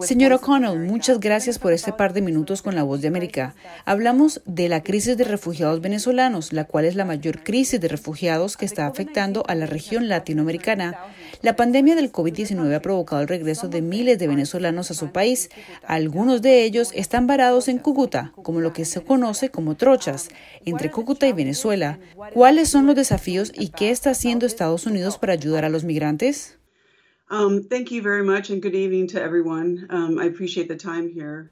Señor O'Connell, muchas gracias por este par de minutos con la voz de América. Hablamos de la crisis de refugiados venezolanos, la cual es la mayor crisis de refugiados que está afectando a la región latinoamericana. La pandemia del COVID-19 ha provocado el regreso de miles de venezolanos a su país. Algunos de ellos están varados en Cúcuta, como lo que se conoce como trochas, entre Cúcuta y Venezuela. ¿Cuáles son los desafíos y qué está haciendo Estados Unidos para ayudar a los migrantes?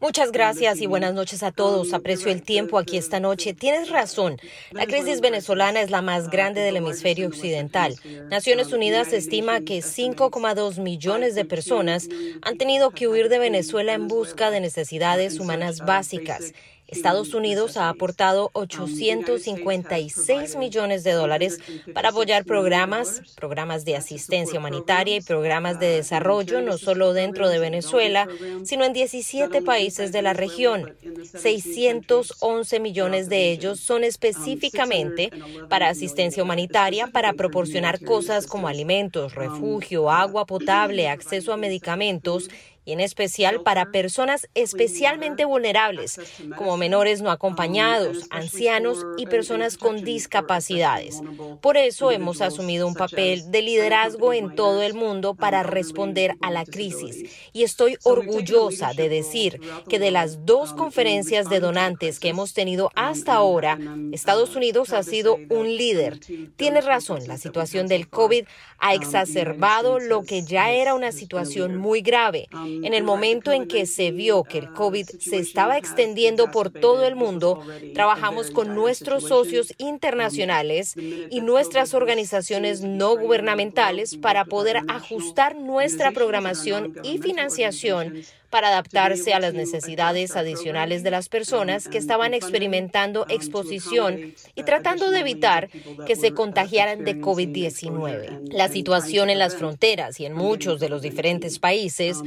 Muchas gracias y buenas noches a todos. Um, Aprecio el tiempo aquí esta noche. Tienes razón. La crisis venezolana es la más uh, grande del hemisferio occidental. Naciones um, Unidas estima que 5,2 millones de personas han tenido que huir de Venezuela en busca de necesidades humanas básicas. Estados Unidos ha aportado 856 millones de dólares para apoyar programas, programas de asistencia humanitaria y programas de desarrollo, no solo dentro de Venezuela, sino en 17 países de la región. 611 millones de ellos son específicamente para asistencia humanitaria, para proporcionar cosas como alimentos, refugio, agua potable, acceso a medicamentos y en especial para personas especialmente vulnerables, como menores no acompañados, ancianos y personas con discapacidades. Por eso hemos asumido un papel de liderazgo en todo el mundo para responder a la crisis. Y estoy orgullosa de decir que de las dos conferencias de donantes que hemos tenido hasta ahora, Estados Unidos ha sido un líder. Tiene razón, la situación del COVID ha exacerbado lo que ya era una situación muy grave en el momento en que se vio que el COVID se estaba extendiendo por todo el mundo, trabajamos con nuestros socios internacionales y nuestras organizaciones no gubernamentales para poder ajustar nuestra programación y financiación para adaptarse a las necesidades adicionales de las personas que estaban experimentando exposición y tratando de evitar que se contagiaran de COVID-19. La situación en las fronteras y en muchos de los diferentes países,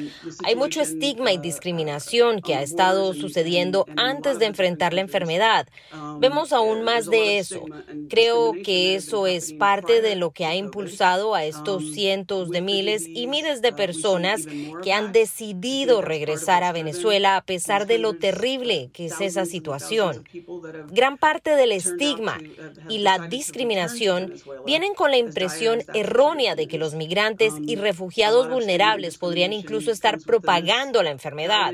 hay mucho estigma y discriminación que ha estado sucediendo antes de enfrentar la enfermedad. Vemos aún más de eso. Creo que eso es parte de lo que ha impulsado a estos cientos de miles y miles de personas que han decidido regresar a Venezuela a pesar de lo terrible que es esa situación. Gran parte del estigma y la discriminación vienen con la impresión errónea de que los migrantes y refugiados vulnerables podrían incluso estar propagando la enfermedad.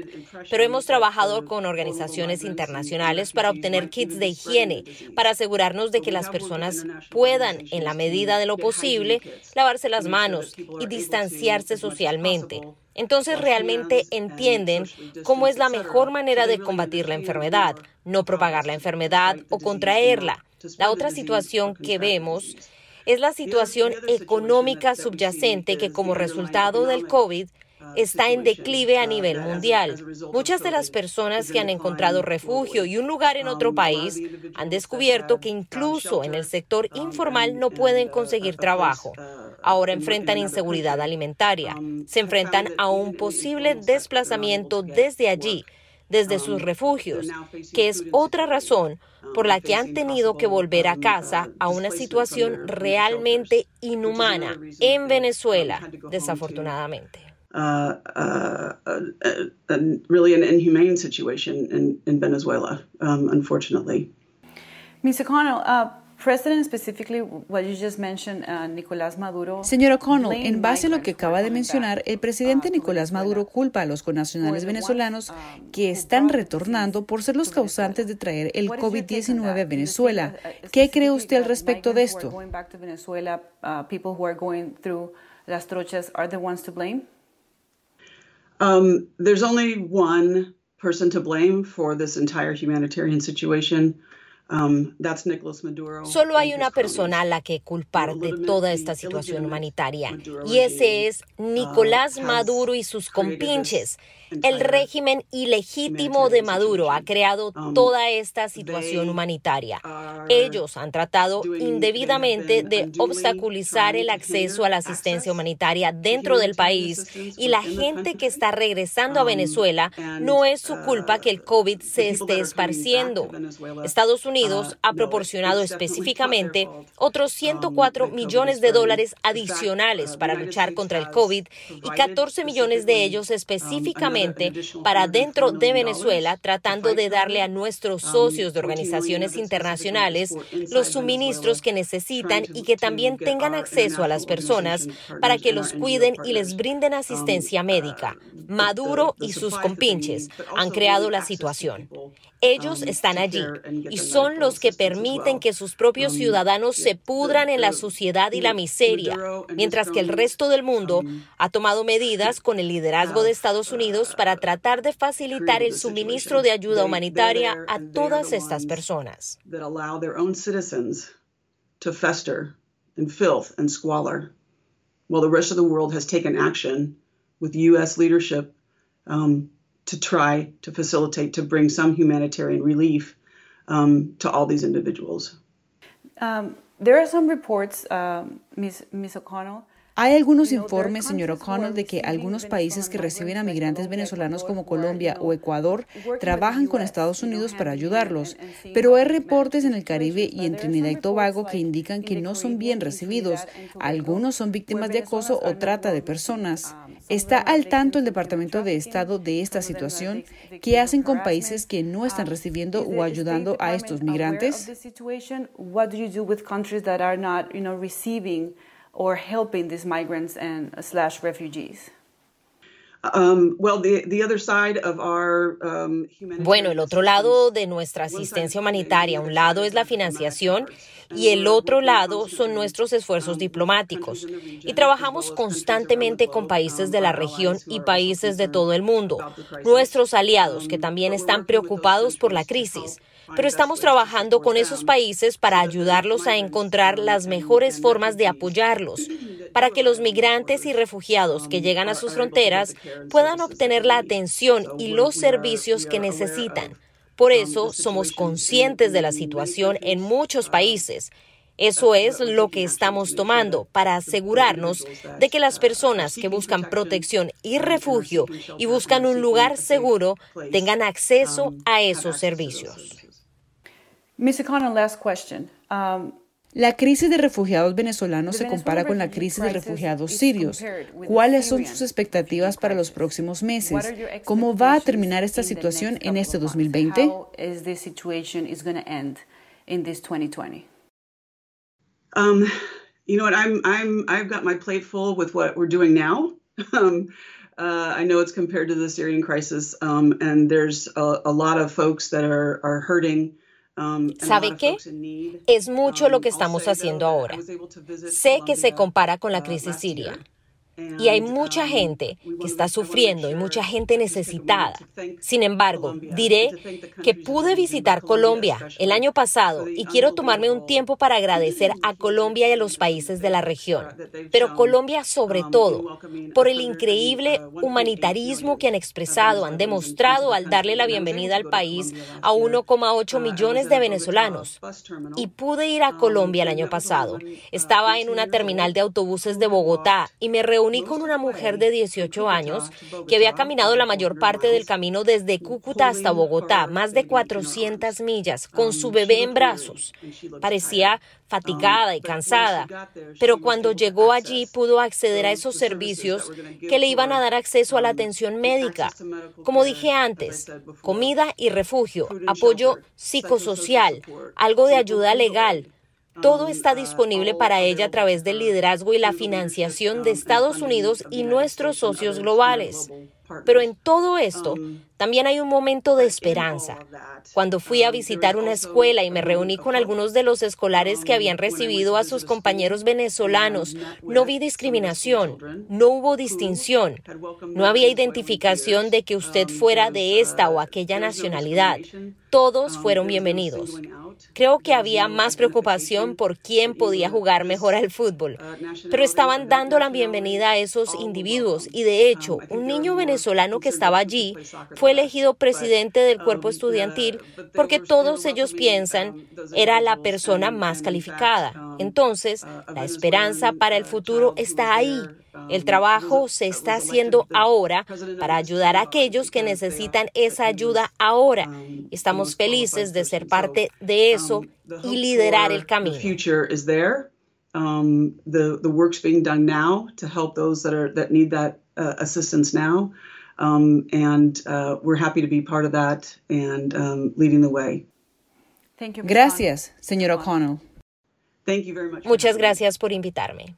Pero hemos trabajado con organizaciones internacionales para obtener kits de higiene, para asegurarnos de que las personas puedan, en la medida de lo posible, lavarse las manos y distanciarse socialmente. Entonces realmente entienden cómo es la mejor manera de combatir la enfermedad, no propagar la enfermedad o contraerla. La otra situación que vemos es la situación económica subyacente que como resultado del COVID está en declive a nivel mundial. Muchas de las personas que han encontrado refugio y un lugar en otro país han descubierto que incluso en el sector informal no pueden conseguir trabajo ahora enfrentan inseguridad alimentaria. Se enfrentan a un posible desplazamiento desde allí, desde sus refugios, que es otra razón por la que han tenido que volver a casa a una situación realmente inhumana en Venezuela, desafortunadamente. Uh, uh, uh, really an inhumane situation in, in Venezuela, um, unfortunately. Ms. O'Connell, Señor O'Connell, en base a lo que acaba de mencionar, el presidente Nicolás Maduro culpa a los connacionales venezolanos que están retornando por ser los causantes de traer el COVID-19 a Venezuela. ¿Qué cree usted al respecto de esto? Um, there's only one person to blame for this entire humanitarian situation. Um, Solo hay una persona a la que culpar de toda esta situación humanitaria y ese es uh, Nicolás Maduro y sus compinches. El régimen ilegítimo de Maduro ha creado um, toda esta situación humanitaria. Ellos han tratado indebidamente de obstaculizar el acceso a la asistencia humanitaria dentro del país y la gente que está regresando a um, Venezuela no es su culpa uh, que el COVID se esté esparciendo. Estados Unidos Unidos ha proporcionado específicamente otros 104 millones de dólares adicionales para luchar contra el COVID y 14 millones de ellos específicamente para dentro de Venezuela, tratando de darle a nuestros socios de organizaciones internacionales los suministros que necesitan y que también tengan acceso a las personas para que los cuiden y les brinden asistencia médica. Maduro y sus compinches han creado la situación. Ellos están allí y son los que permiten que sus propios ciudadanos se pudran en la suciedad y la miseria, mientras que el resto del mundo ha tomado medidas con el liderazgo de Estados Unidos para tratar de facilitar el suministro de ayuda humanitaria a todas estas personas. while the rest of the world has taken action with U.S. leadership um, to try to facilitate, to bring some humanitarian relief um, to all these individuals. Um, there are some reports, um, Ms. Ms. O'Connell, Hay algunos informes, señor O'Connell, de que algunos países que reciben a migrantes venezolanos como Colombia o Ecuador trabajan con Estados Unidos para ayudarlos, pero hay reportes en el Caribe y en Trinidad y Tobago que indican que no son bien recibidos. Algunos son víctimas de acoso o trata de personas. ¿Está al tanto el Departamento de Estado de esta situación? ¿Qué hacen con países que no están recibiendo o ayudando a estos migrantes? Or helping these migrants and slash refugees? Um, um, bueno, el otro lado de nuestra asistencia humanitaria, un lado es la financiación y el otro lado son nuestros esfuerzos diplomáticos. Y trabajamos constantemente con países de la región y países de todo el mundo, nuestros aliados que también están preocupados por la crisis pero estamos trabajando con esos países para ayudarlos a encontrar las mejores formas de apoyarlos, para que los migrantes y refugiados que llegan a sus fronteras puedan obtener la atención y los servicios que necesitan. Por eso somos conscientes de la situación en muchos países. Eso es lo que estamos tomando para asegurarnos de que las personas que buscan protección y refugio y buscan un lugar seguro tengan acceso a esos servicios. Ms. O'Connell, last question. Um, la crisis de refugiados venezolanos se compara con la crisis de refugiados sirios. ¿Cuáles son sus expectativas para los próximos meses? ¿Cómo va a terminar esta situación en este 2020? Um, you know what? I'm I'm I've got my plate full with what we're doing now. Um, uh, I know it's compared to the Syrian crisis, um, and there's a, a lot of folks that are are hurting. Um, ¿Sabe qué? Es mucho lo que estamos haciendo ahora. Sé que se compara con la crisis siria. Y hay mucha gente que está sufriendo y mucha gente necesitada. Sin embargo, diré que pude visitar Colombia el año pasado y quiero tomarme un tiempo para agradecer a Colombia y a los países de la región. Pero Colombia sobre todo, por el increíble humanitarismo que han expresado, han demostrado al darle la bienvenida al país a 1,8 uh, millones de venezolanos. Y pude ir a Colombia el año pasado. Estaba en una terminal de autobuses de Bogotá y me reuní reuní con una mujer de 18 años que había caminado la mayor parte del camino desde Cúcuta hasta Bogotá, más de 400 millas, con su bebé en brazos. Parecía fatigada y cansada, pero cuando llegó allí pudo acceder a esos servicios que le iban a dar acceso a la atención médica. Como dije antes, comida y refugio, apoyo psicosocial, algo de ayuda legal, todo está disponible para ella a través del liderazgo y la financiación de Estados Unidos y nuestros socios globales. Pero en todo esto también hay un momento de esperanza. Cuando fui a visitar una escuela y me reuní con algunos de los escolares que habían recibido a sus compañeros venezolanos, no vi discriminación, no hubo distinción, no había identificación de que usted fuera de esta o aquella nacionalidad. Todos fueron bienvenidos. Creo que había más preocupación por quién podía jugar mejor al fútbol, pero estaban dando la bienvenida a esos individuos y de hecho un niño venezolano que estaba allí fue elegido presidente del cuerpo estudiantil porque todos ellos piensan era la persona más calificada. Entonces, la esperanza para el futuro está ahí. El trabajo se está haciendo ahora para ayudar a aquellos que necesitan esa ayuda ahora. Estamos felices de ser parte de eso y liderar el camino. Um, the the work's being done now to help those that are that need that uh, assistance now, um, and uh, we're happy to be part of that and um, leading the way. Gracias, señor O'Connell. Thank you very much. Muchas gracias por invitarme.